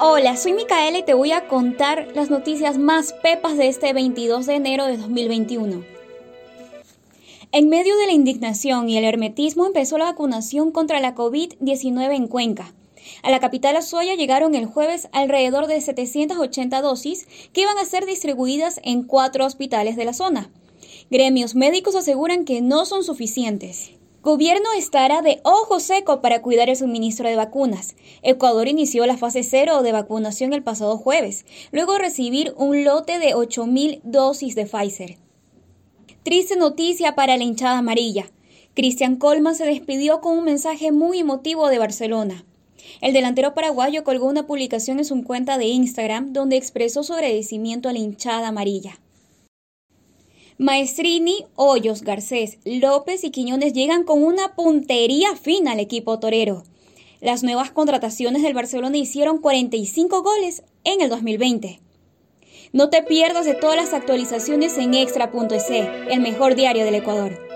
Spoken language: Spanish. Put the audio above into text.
Hola, soy Micaela y te voy a contar las noticias más pepas de este 22 de enero de 2021. En medio de la indignación y el hermetismo empezó la vacunación contra la COVID-19 en Cuenca. A la capital Azuaya llegaron el jueves alrededor de 780 dosis que iban a ser distribuidas en cuatro hospitales de la zona. Gremios médicos aseguran que no son suficientes. Gobierno estará de ojo seco para cuidar el suministro de vacunas. Ecuador inició la fase cero de vacunación el pasado jueves, luego recibir un lote de 8.000 dosis de Pfizer. Triste noticia para la hinchada amarilla. Cristian Colma se despidió con un mensaje muy emotivo de Barcelona. El delantero paraguayo colgó una publicación en su cuenta de Instagram donde expresó su agradecimiento a la hinchada amarilla. Maestrini, Hoyos, Garcés, López y Quiñones llegan con una puntería fina al equipo torero. Las nuevas contrataciones del Barcelona hicieron 45 goles en el 2020. No te pierdas de todas las actualizaciones en extra.es, el mejor diario del Ecuador.